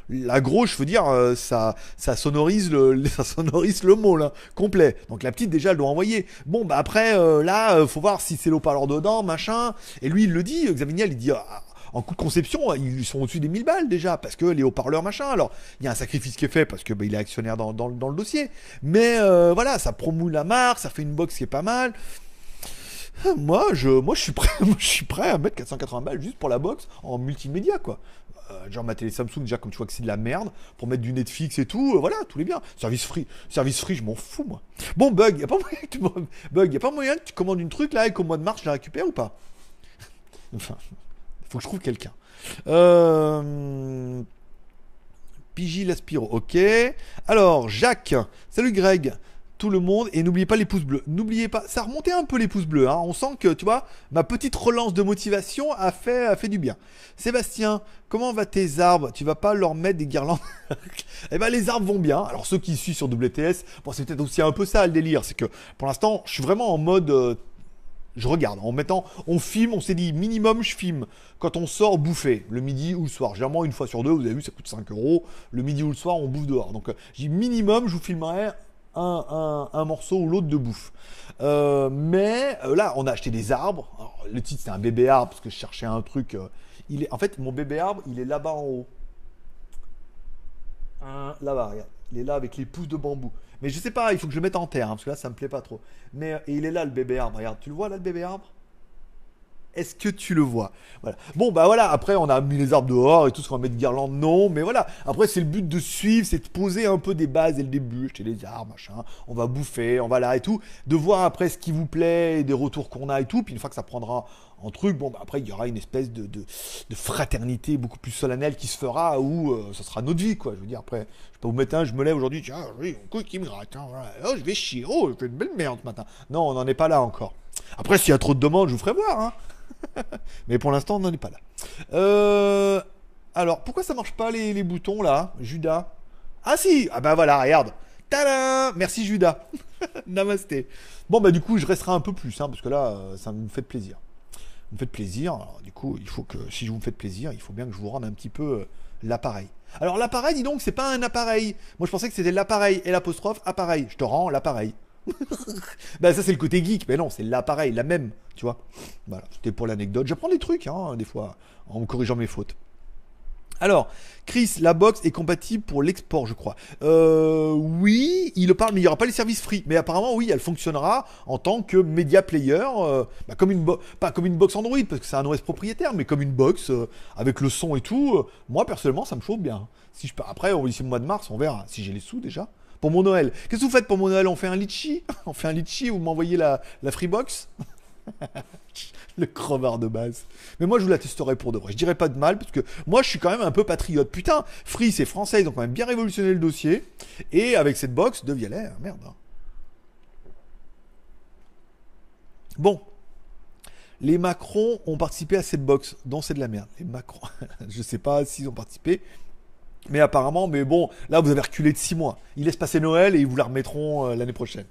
La grosse, je veux dire, euh, ça, ça sonorise le, ça sonorise le mot là, complet. Donc la petite déjà, elle doit envoyer. Bon, bah après, euh, là, euh, faut voir si c'est l'eau-parleur dedans, machin. Et lui, il le dit. Xavier, il dit. Ah, en coup de conception, ils sont au-dessus des 1000 balles déjà, parce que les haut-parleurs, machin. Alors, il y a un sacrifice qui est fait parce que bah, il est actionnaire dans, le dossier. Mais voilà, ça promoue la marque, ça fait une box qui est pas mal. Moi, je, moi, suis prêt, je suis prêt à mettre 480 balles juste pour la box en multimédia, quoi. Euh, genre ma télé Samsung, déjà, comme tu vois que c'est de la merde, pour mettre du Netflix et tout, euh, voilà, tous les biens. Service free, service free, je m'en fous, moi. Bon, bug, y a pas moyen que tu, bug, y a pas moyen que tu commandes une truc là et qu'au mois de mars, je la récupère ou pas? Enfin, faut que je trouve quelqu'un. Euh. Pigi Laspiro, ok. Alors, Jacques, salut Greg tout le monde et n'oubliez pas les pouces bleus. N'oubliez pas, ça remontait un peu les pouces bleus. Hein. On sent que, tu vois, ma petite relance de motivation a fait, a fait du bien. Sébastien, comment va tes arbres? Tu vas pas leur mettre des guirlandes Eh ben, les arbres vont bien. Alors, ceux qui suivent sur WTS, bon, c'est peut-être aussi un peu ça le délire. C'est que pour l'instant, je suis vraiment en mode. Euh, je regarde en mettant, on filme, on s'est dit minimum je filme quand on sort bouffer le midi ou le soir. Généralement une fois sur deux, vous avez vu, ça coûte 5 euros. Le midi ou le soir, on bouffe dehors. Donc, euh, j'ai minimum, je vous filmerai un, morceau ou l'autre de bouffe. Euh, mais euh, là, on a acheté des arbres. Le titre, c'est un bébé arbre parce que je cherchais un truc. euh, il est, en fait, mon bébé arbre, il est là-bas en haut. Là-bas, regarde. Il est là avec les pousses de bambou. Mais je sais pas, il faut que je le mette en terre, hein, parce que là, ça me plaît pas trop. Mais il est là, le bébé arbre. Regarde, tu le vois là, le bébé arbre? Est-ce que tu le vois? Bon, bah voilà, après, on a mis les arbres dehors et tout ce qu'on va mettre guirlande, non. Mais voilà, après, c'est le but de suivre, c'est de poser un peu des bases dès le début. Acheter les arbres, machin. On va bouffer, on va là et tout. De voir après ce qui vous plaît, et des retours qu'on a et tout. Puis une fois que ça prendra en truc, bon, bah après, il y aura une espèce de, de, de fraternité beaucoup plus solennelle qui se fera où euh, ça sera notre vie, quoi. Je veux dire, après, je pas vous mettre un, je me lève aujourd'hui, tiens, oui, un coup qui me gratte, hein, oh, je vais chier, oh, je fais une belle merde ce matin. Non, on n'en est pas là encore. Après, s'il y a trop de demandes, je vous ferai voir, hein. Mais pour l'instant, on n'en est pas là. Euh, alors, pourquoi ça marche pas les, boutons là, Judas? Ah si Ah bah voilà, regarde. Tadam Merci Judas. Namasté. Bon bah du coup, je resterai un peu plus, hein, parce que là, euh, ça me fait plaisir. Vous me faites plaisir. Alors, du coup, il faut que, si vous me plaisir, il faut bien que je vous rende un petit peu euh, l'appareil. Alors l'appareil, dis donc, c'est pas un appareil. Moi, je pensais que c'était l'appareil et l'apostrophe appareil. Je te rends l'appareil. bah ça c'est le côté geek, mais non, c'est l'appareil, la même, tu vois. Voilà, c'était pour l'anecdote. J'apprends des trucs, hein, des fois, en me corrigeant mes fautes. Alors, Chris, la box est compatible pour l'export, je crois. Euh, oui, il le parle, mais il n'y aura pas les services free. Mais apparemment, oui, elle fonctionnera en tant que media player, euh, bah, comme une pas comme une box Android, parce que c'est un OS propriétaire, mais comme une box euh, avec le son et tout. euh, moi, personnellement, ça me chauffe bien. Si je, après, d'ici le mois de mars, on verra si j'ai les sous déjà. Pour mon Noël. Qu'est-ce que vous faites pour mon Noël? On fait un litchi? On fait un litchi ou vous m'envoyez la, la Freebox? Le crevard de base. Mais moi, je vous la testerai pour de vrai. Je dirais pas de mal, parce que moi, je suis quand même un peu patriote. Putain, Free, c'est français, ils ont quand bien révolutionné le dossier. Et avec cette box de Vialet, merde. hein. Bon. Les Macron ont participé à cette box, dont c'est de la merde. Les Macron, je sais pas s'ils ont participé. Mais apparemment, mais bon, là vous avez reculé de 6 mois. Ils laissent passer Noël et ils vous la remettront euh, l'année prochaine.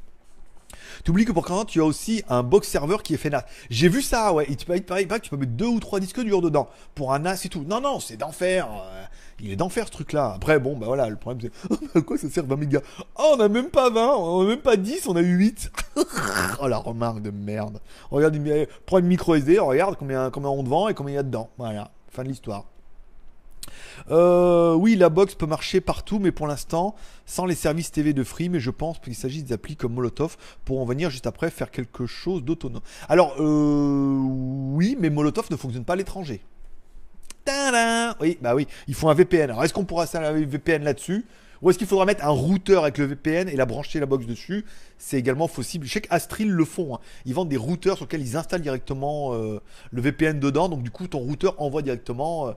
Tu oublies que pour quand tu as aussi un box serveur qui est fait NAS. J'ai vu ça, ouais. Il te paraît, il paraît pas que tu peux mettre deux ou trois disques durs dedans pour un NAS et tout. Non, non, c'est d'enfer. euh, Il est d'enfer ce truc-là. Après, bon, bah voilà, le problème c'est. Oh, à quoi ça sert 20 mégas? Oh, on a même pas 20, on a même pas 10, on a eu 8. oh la remarque de merde. Regarde, prends une micro SD, regarde combien, combien on te vend et combien il y a dedans. Voilà, fin de l'histoire. Euh, oui, la box peut marcher partout, mais pour l'instant, sans les services TV de Free, mais je pense qu'il s'agit des applis comme Molotov pour en venir juste après faire quelque chose d'autonome. Alors, euh, oui, mais Molotov ne fonctionne pas à l'étranger. Oui, bah oui, il faut un VPN. Alors, est-ce qu'on pourra installer un VPN là-dessus? Ou est-ce qu'il faudra mettre un routeur avec le VPN et la brancher la box dessus? C'est également possible. Je sais qu'Astril le font. hein. Ils vendent des routeurs sur lesquels ils installent directement euh, le VPN dedans. Donc du coup, ton routeur envoie directement euh,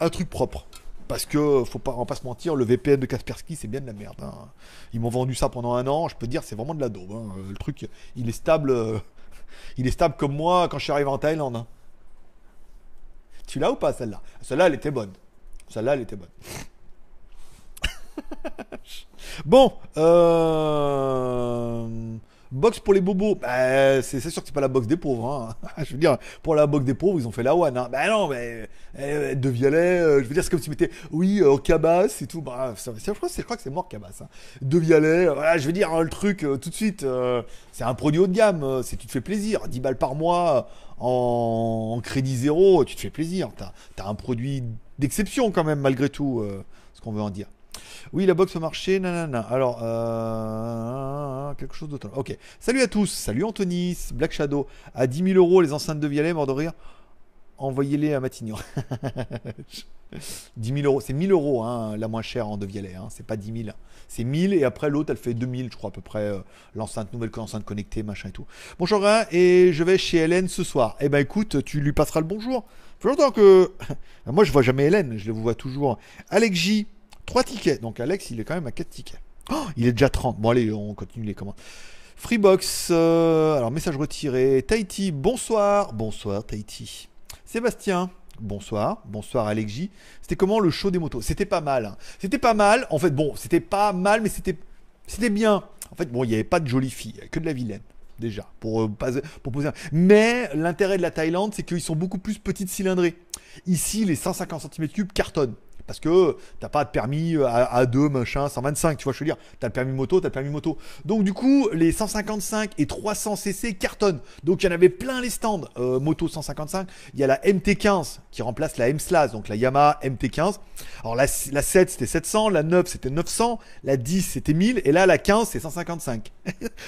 un truc propre. Parce que, faut pas, on va se mentir, le VPN de Kaspersky, c'est bien de la merde. hein. Ils m'ont vendu ça pendant un an. Je peux dire, c'est vraiment de la daube. hein. Le truc, il est stable. euh, il est stable comme moi quand je suis arrivé en Thaïlande. hein. Tu l'as ou pas celle-là? Celle-là, elle était bonne. Celle-là, elle était bonne. bon, euh... box pour les bobos. Bah, c'est c'est sûr que c'est pas la box des pauvres. hein. Je veux dire, pour la box des pauvres, ils ont fait la one. Hein. Bah non, mais euh, de violet. euh, je veux dire, c'est comme si tu mettais, oui, euh, cabas et tout. Bah, je crois, que c'est- je que c'est mort cabas. Hein. De euh, je veux dire, hein, le truc euh, tout de suite. euh, c'est un produit haut de gamme. euh, c'est tu te fais plaisir. 10 balles par mois en, crédit zéro, tu te fais plaisir. T'as as un produit d'exception quand même, malgré tout, euh, ce qu'on veut en dire. Oui, la box au marché, nanana. Alors, euh, quelque chose d'autre. Ok. Salut à tous. Salut Anthony, Black Shadow. À 10 000 euros, les enceintes de Vialet, mort de rire. Envoyez-les à Matignon. 10 000 euros. C'est 1000 euros, hein, la moins chère en de Vialet. Hein. C'est pas 10 000. C'est 1000 et après l'autre, elle fait 2000, je crois, à peu près. euh, l'enceinte, nouvelle enceinte connectée, machin et tout. Bonjour, hein, et je vais chez Hélène ce soir. Eh ben, écoute, tu lui passeras le bonjour. Fait longtemps que. Moi, je vois jamais Hélène, je le vois toujours. Alex J, 3 tickets. Donc, Alex, il est quand même à 4 tickets. Oh, il est déjà 30. Bon, allez, on continue les commandes. Freebox, euh, alors message retiré. Tahiti, bonsoir. Bonsoir, Tahiti. Sébastien, bonsoir. Bonsoir, Alex. C'était comment le show des motos? C'était pas mal. hein. C'était pas mal. En fait, bon, c'était pas mal, mais c'était c'était bien. En fait, bon, il n'y avait pas de y avait que de la vilaine. Déjà, pour, euh, poser Mais l'intérêt de la Thaïlande, c'est qu'ils sont beaucoup plus petites cylindrées. Ici, les 150 cm3 cartonnent. Parce que t'as pas de permis à, 2 machin, 125, tu vois, je veux dire, t'as le permis moto, t'as le permis moto. Donc du coup, les 155 et 300 cc cartonnent. Donc il y en avait plein les stands euh, moto 155. Il y a la MT15 qui remplace la M-Slash, donc la Yamaha MT15. Alors la, la 7 c'était 700, la 9 c'était 900, la 10 c'était 1000 et là la 15 c'est 155.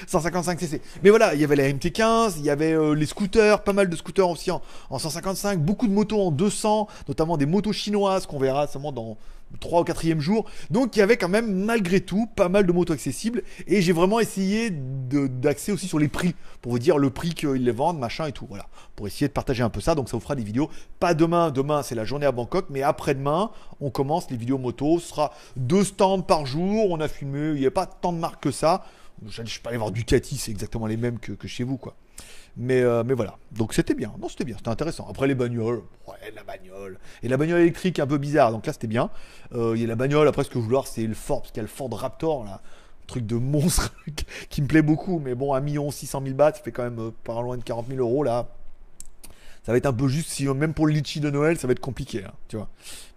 155 cc. Mais voilà, il y avait la MT15, il y avait euh, les scooters, pas mal de scooters aussi en, en 155, beaucoup de motos en 200, notamment des motos chinoises qu'on verra seulement dans 3 ou 4 jour. Donc il y avait quand même malgré tout pas mal de motos accessibles et j'ai vraiment essayé d'axer aussi sur les prix pour vous dire le prix qu'ils les vendent, machin et tout. Voilà, pour essayer de partager un peu ça. Donc ça vous fera des vidéos. Pas demain, demain c'est la journée à Bangkok, mais après-demain on commence les vidéos moto. Ce sera deux stands par jour. On a filmé, il n'y a pas tant de marques que ça. Je ne vais pas aller voir Ducati, c'est exactement les mêmes que, que chez vous quoi. Mais, euh, mais voilà. Donc c'était bien. Non, c'était bien. C'était intéressant. Après les bagnoles. Ouais, la bagnole. Et la bagnole électrique un peu bizarre. Donc là, c'était bien. Euh, il y a la bagnole. Après, ce que je voulais voir, c'est le Ford. Parce qu'il y a le Ford Raptor, là. truc de monstre qui me plaît beaucoup. Mais bon, 1 million 600 000 bahts, ça fait quand même euh, pas loin de 40 000 euros, là ça va être un peu juste, si, même pour le litchi de Noël, ça va être compliqué, hein, tu vois.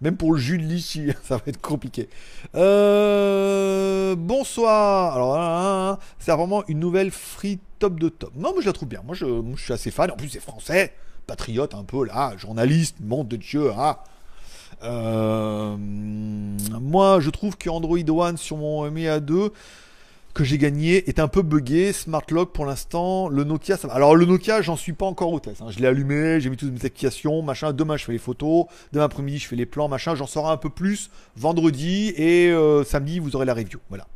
Même pour le jus de litchi, ça va être compliqué. Euh, bonsoir. Alors, c'est vraiment une nouvelle free top de top. Non, mais je la trouve bien. Moi, je, suis assez fan. En plus, c'est français, patriote un peu là, journaliste, monde de Dieu. Hein. Euh, moi, je trouve que Android One sur mon Mi A2 que j'ai gagné est un peu buggé. Smart Lock pour l'instant. Le Nokia, ça va. Alors le Nokia, j'en suis pas encore au test. Hein. Je l'ai allumé, j'ai mis toutes mes applications, machin. Demain, je fais les photos. Demain après-midi, je fais les plans, machin. J'en saurai un peu plus vendredi et euh, samedi, vous aurez la review. Voilà.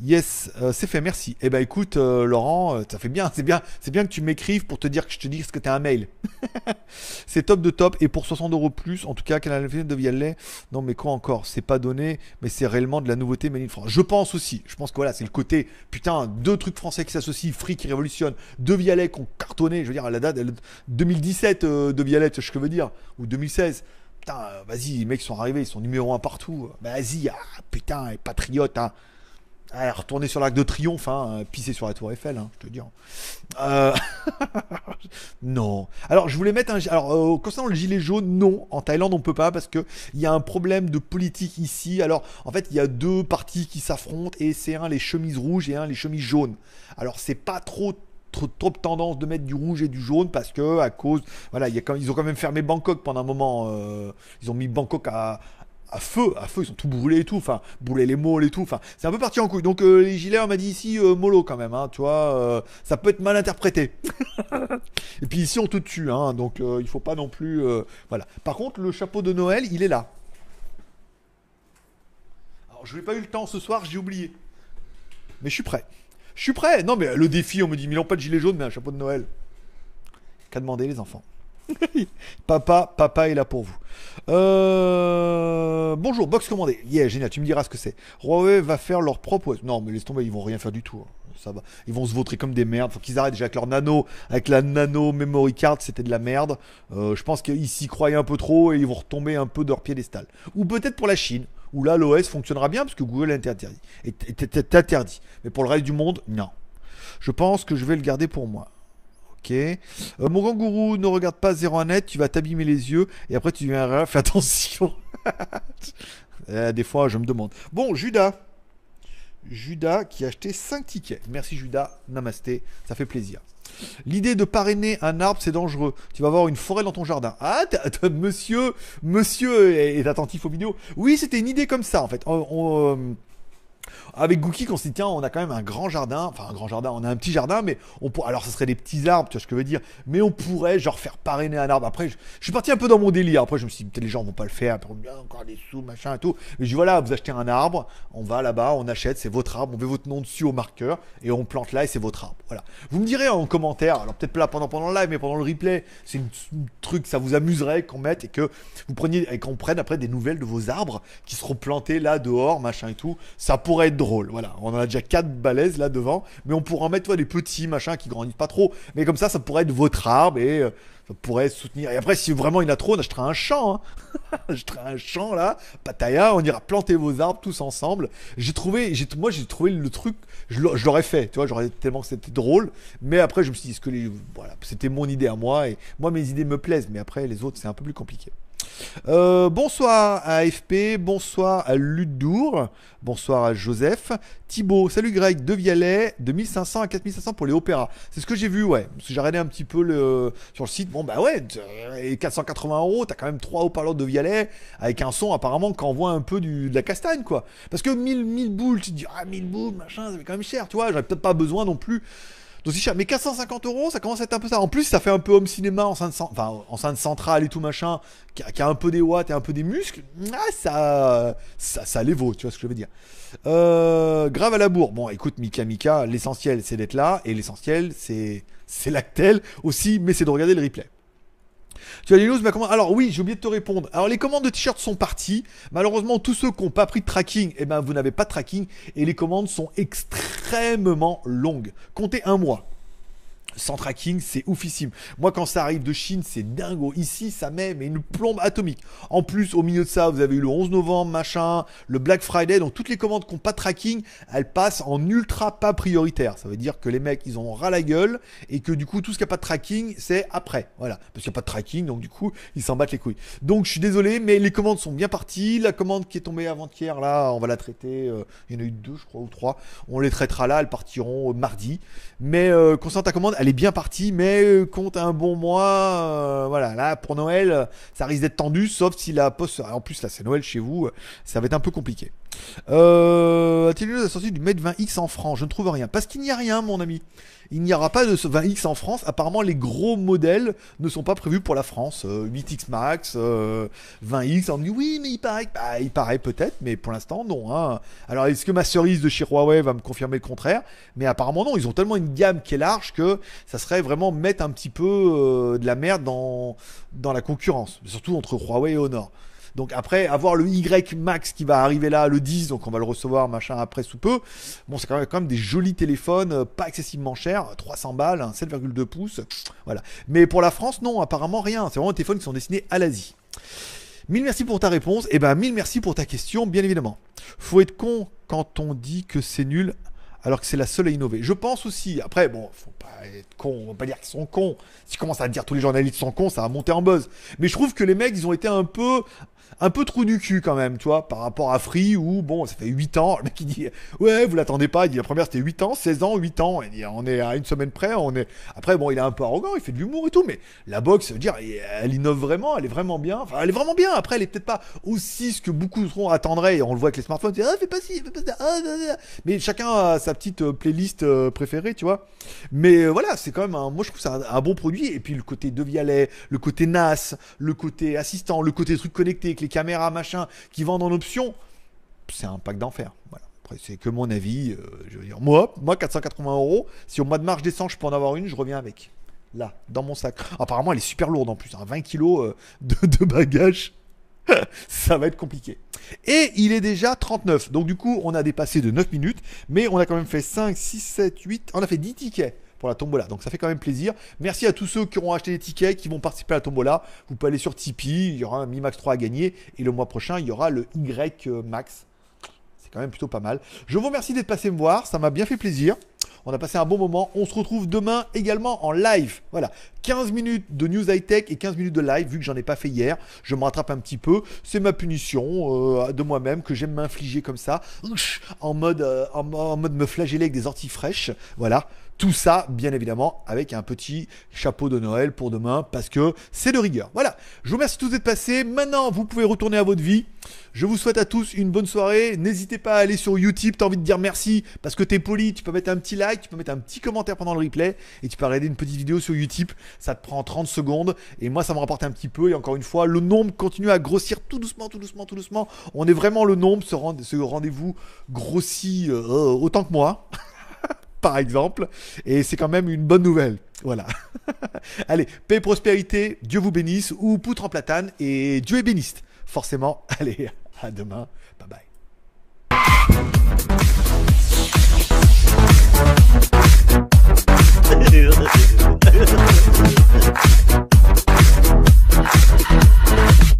Yes, euh, c'est fait, merci. Eh ben écoute, euh, Laurent, euh, ça fait bien, c'est bien, c'est bien que tu m'écrives pour te dire que je te dise que t'as un mail. c'est top de top et pour 60 euros plus, en tout cas, Canal de Vialet. Non, mais quoi encore? C'est pas donné, mais c'est réellement de la nouveauté Made in France. Je pense aussi. Je pense que voilà, c'est le côté putain, deux trucs français qui s'associent, Free qui révolutionne, deux Vialet qui ont cartonné. Je veux dire, à la date 2017 de Vialet, ce que je veux dire, ou 2016 putain, vas-y, les mecs sont arrivés, ils sont numéro un partout. Vas-y, ah, putain, patriote, hein. Ah, retourner sur l'arc de triomphe, hein, pisser sur la tour Eiffel, hein, je te dis. Euh... non. Alors, je voulais mettre un. Alors, euh, concernant le gilet jaune, non. En Thaïlande, on peut pas parce que il y a un problème de politique ici. Alors, en fait, il y a deux partis qui s'affrontent et c'est un les chemises rouges et un les chemises jaunes. Alors, c'est pas trop trop, tendance de mettre du rouge et du jaune parce que à cause voilà ils ont quand même fermé Bangkok pendant un moment euh, ils ont mis Bangkok à, à feu, à feu, ils sont tout brûlés et tout, enfin, brûlés les molles et tout, enfin, c'est un peu parti en couille. Donc euh, les gilets, on m'a dit ici, euh, mollo quand même, hein, tu vois, euh, ça peut être mal interprété. et puis ici, on te tue, hein, donc il faut pas non plus, voilà. Par contre, le chapeau de Noël, il est là. Alors, je n'ai pas eu le temps ce soir, j'ai oublié. Mais je suis prêt. Je suis prêt. Non, mais le défi, on me dit, mais non, pas de gilet jaune, mais un chapeau de Noël. Qu'a demandé les enfants? papa, papa est là pour vous. Euh, bonjour, box commandé. Yeah, génial, tu me diras ce que c'est. Huawei va faire leur propre. Non, mais laisse tomber, ils vont rien faire du tout. Hein. Ça va. Ils vont se vautrer comme des merdes. Faut qu'ils arrêtent déjà avec leur nano, avec la nano memory card, c'était de la merde. Euh, je pense qu'ils s'y croyaient un peu trop et ils vont retomber un peu de leur piédestal. Ou peut-être pour la Chine, où là l'OS fonctionnera bien parce que Google. Est interdit. Mais pour le reste du monde, non. Je pense que je vais le garder pour moi. Ok. Euh, mon kangourou, ne regarde pas 0 net, tu vas t'abîmer les yeux et après tu viendras, fais attention. Euh, des fois, je me demande. Bon, Judas. Judas qui a acheté 5 tickets. Merci Judas, namasté, ça fait plaisir. L'idée de parrainer un arbre, c'est dangereux. Tu vas avoir une forêt dans ton jardin. Ah, monsieur, monsieur est, attentif aux vidéos. Oui, c'était une idée comme ça en fait. on, euh, avec Gookie, on s'est dit, tiens, on a quand même un grand jardin, enfin un grand jardin, on a un petit jardin, mais on pourrait, alors ce serait des petits arbres, tu vois ce que je veux dire, mais on pourrait genre faire parrainer un arbre. Après, je, suis parti un peu dans mon délire. Après, je me suis dit, les gens vont pas le faire, après, bien encore des sous, machin et tout. Mais je dis, voilà, vous achetez un arbre, on va là-bas, on achète, c'est votre arbre, on met votre nom dessus au marqueur et on plante là et c'est votre arbre. Voilà. Vous me direz en commentaire, alors peut-être pas pendant, pendant le live, mais pendant le replay, c'est un truc, ça vous amuserait qu'on mette et que vous preniez et qu'on prenne après des nouvelles de vos arbres qui seront plantés là dehors, machin et tout. Ça pourrait être drôle. Voilà, on en a déjà 4 balaises là devant, mais on pourrait en mettre des petits machins qui grandissent pas trop. Mais comme ça, ça pourrait être votre arbre et euh, ça pourrait soutenir. Et après, si vraiment il y en a trop, on achètera un champ. Hein. un champ là, Pataya, on ira planter vos arbres tous ensemble. J'ai trouvé, j'ai, moi j'ai trouvé le truc, je l'aurais fait, tu vois, j'aurais tellement c'était drôle. Mais après, je me suis dit, ce que les, voilà, c'était mon idée à moi et moi mes idées me plaisent, mais après les autres c'est un peu plus compliqué. Euh, bonsoir à AFP, bonsoir à Ludour, bonsoir à Joseph. Thibaut, salut Greg, de Vialet, de 1500 à 4500 pour les opéras. C'est ce que j'ai vu, ouais. Parce que j'ai regardé un petit peu le, sur le site. Bon, bah ouais, et 480 euros, t'as quand même trois haut-parleurs de Vialet avec un son apparemment qui envoie un peu du, de la castagne, quoi. Parce que 1000, 1000 boules, tu te dis, ah, 1000 boules, machin, ça fait quand même cher, tu vois. J'aurais peut-être pas besoin non plus donc cher. Mais 450 euros, ça commence à être un peu ça. En plus, ça fait un peu home cinéma en scène, enfin, en scène centrale et tout machin, qui a, un peu des watts et un peu des muscles. Ah, ça, ça, ça les vaut, tu vois ce que je veux dire. Euh, grave à la bourre. Bon, écoute, Mika Mika, l'essentiel c'est d'être là et l'essentiel c'est c'est l'actel aussi, mais c'est de regarder le replay. Tu as les news, mais comment Alors oui, j'ai oublié de te répondre. Alors les commandes de t-shirts sont parties. Malheureusement, tous ceux qui n'ont pas pris de tracking, eh ben vous n'avez pas de tracking et les commandes sont extrêmement longues. Comptez un mois sans tracking, c'est oufissime. Moi, quand ça arrive de Chine, c'est dingo. Ici, ça met mais une plombe atomique. En plus, au milieu de ça, vous avez eu le 11 novembre, machin, le Black Friday. Donc, toutes les commandes qui n'ont pas de tracking, elles passent en ultra pas prioritaire. Ça veut dire que les mecs, ils ont ras la gueule et que du coup, tout ce qui n'a pas de tracking, c'est après. Voilà. Parce qu'il n'y a pas de tracking, donc du coup, ils s'en battent les couilles. Donc, je suis désolé, mais les commandes sont bien parties. La commande qui est tombée avant-hier, là, on va la traiter. Euh, il y en a eu deux, je crois, ou trois. On les traitera là. Elles partiront euh, mardi. Mais euh, concernant ta commande, elle est bien partie, mais euh, compte un bon mois. Euh, voilà, là pour Noël, ça risque d'être tendu, sauf si la poste. En plus, là c'est Noël chez vous, ça va être un peu compliqué. Euh, la sortie du Mate 20X en France? Je ne trouve rien. Parce qu'il n'y a rien, mon ami il n'y aura pas de 20X en France. Apparemment, les gros modèles ne sont pas prévus pour la France. 8X euh, Max, 20X, euh, on me dit oui, mais il paraît, bah, il paraît peut-être, mais pour l'instant, non. Hein. Alors, est-ce que ma cerise de chez Huawei va me confirmer le contraire? Mais apparemment, non. Ils ont tellement une gamme qui est large que ça serait vraiment mettre un petit peu euh, de la merde dans, dans la concurrence, surtout entre Huawei et Honor. Donc après, avoir le Y Max qui va arriver là, le 10, donc on va le recevoir, machin, après sous peu. Bon, c'est quand même, quand même des jolis téléphones, euh, pas excessivement chers, 300 balles, 7,2 pouces. Voilà. Mais pour la France, non, apparemment rien. C'est vraiment des téléphones qui sont destinés à l'Asie. Mille merci pour ta réponse. Et eh ben, mille merci pour ta question, bien évidemment. Faut être con quand on dit que c'est nul alors que c'est la seule à innover. Je pense aussi, après, bon, faut pas être con, on va pas dire qu'ils sont cons. Si tu commences à dire tous les journalistes sont cons, ça va monter en buzz. Mais je trouve que les mecs, ils ont été un peu un peu trou du cul quand même, tu vois, par rapport à Free où, bon, ça fait 8 ans, le mec il dit, ouais, vous l'attendez pas, il dit la première c'était 8 ans, 16 ans, 8 ans, il dit, on est à une semaine près, on est, après bon, il est un peu arrogant, il fait de l'humour et tout, mais la boxe, ça veut dire, elle innove vraiment, elle est vraiment bien, enfin, elle est vraiment bien, après, elle est peut-être pas aussi ce que beaucoup seront attendraient, et on le voit avec les smartphones, c'est, ah, fais pas ci, fais pas ça, ah, mais chacun a sa petite euh, playlist euh, préférée, tu vois, mais euh, voilà, c'est quand même un, moi je trouve ça un, bon produit, et puis le côté de Vialet, le côté NAS, le côté assistant, le côté truc connecté avec les caméras, machin, qui vendent en option, c'est un pack d'enfer. Voilà. Après, c'est que mon avis. Euh, je veux dire, moi, moi, 480 euros, si au mois de mars descend, je peux en avoir une, je reviens avec. Là, dans mon sac. Apparemment, elle est super lourde en plus. 20 hein. kilos euh, de, de bagages. ça va être compliqué. Et il est déjà 39. Donc du coup, on a dépassé de 9 minutes, mais on a quand même fait 5, 6, 7, 8. On a fait 10 tickets pour la tombola. Donc ça fait quand même plaisir. Merci à tous ceux qui auront acheté des tickets, qui vont participer à la tombola. Vous pouvez aller sur Tipeee, il y aura un Mi Max 3 à gagner. Et le mois prochain, il y aura le Y Max. C'est quand même plutôt pas mal. Je vous remercie d'être passé me voir, ça m'a bien fait plaisir. On a passé un bon moment. On se retrouve demain également en live. Voilà. 15 minutes de news high tech et 15 minutes de live, vu que j'en ai pas fait hier. Je me rattrape un petit peu. C'est ma punition euh, de moi-même que j'aime m'infliger comme ça. En mode, euh, en mode me flageller avec des orties fraîches. Voilà. Tout ça, bien évidemment, avec un petit chapeau de Noël pour demain, parce que c'est de rigueur. Voilà, je vous remercie tous d'être passés. Maintenant, vous pouvez retourner à votre vie. Je vous souhaite à tous une bonne soirée. N'hésitez pas à aller sur YouTube. T'as envie de dire merci parce que t'es poli. Tu peux mettre un petit like, tu peux mettre un petit commentaire pendant le replay et tu peux regarder une petite vidéo sur YouTube. Ça te prend 30 secondes et moi, ça me rapporte un petit peu. Et encore une fois, le nombre continue à grossir tout doucement, tout doucement, tout doucement. On est vraiment le nombre. Ce, rendez-vous grossit euh, autant que moi. par exemple. Et c'est quand même une bonne nouvelle. Voilà. Allez, paix et prospérité, Dieu vous bénisse, ou poutre en platane, et Dieu est béniste. Forcément, allez, à demain. Bye bye.